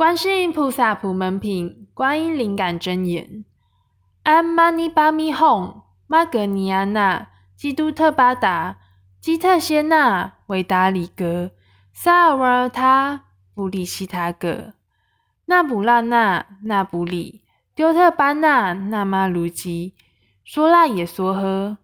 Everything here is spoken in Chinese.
观世音菩萨普门品，观音灵感真言。安玛尼巴咪哄，玛格尼安娜，基督特巴达，基特谢纳，维达里格，萨尔瓦尔塔，布里西塔格，那布拉纳，那布里，丢特班纳，那玛卢吉，说辣也说喝。